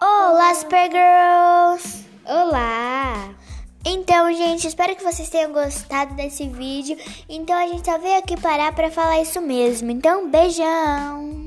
Olá, Super Girls! Olá! Então, gente, espero que vocês tenham gostado desse vídeo. Então, a gente só veio aqui parar para falar isso mesmo. Então, beijão!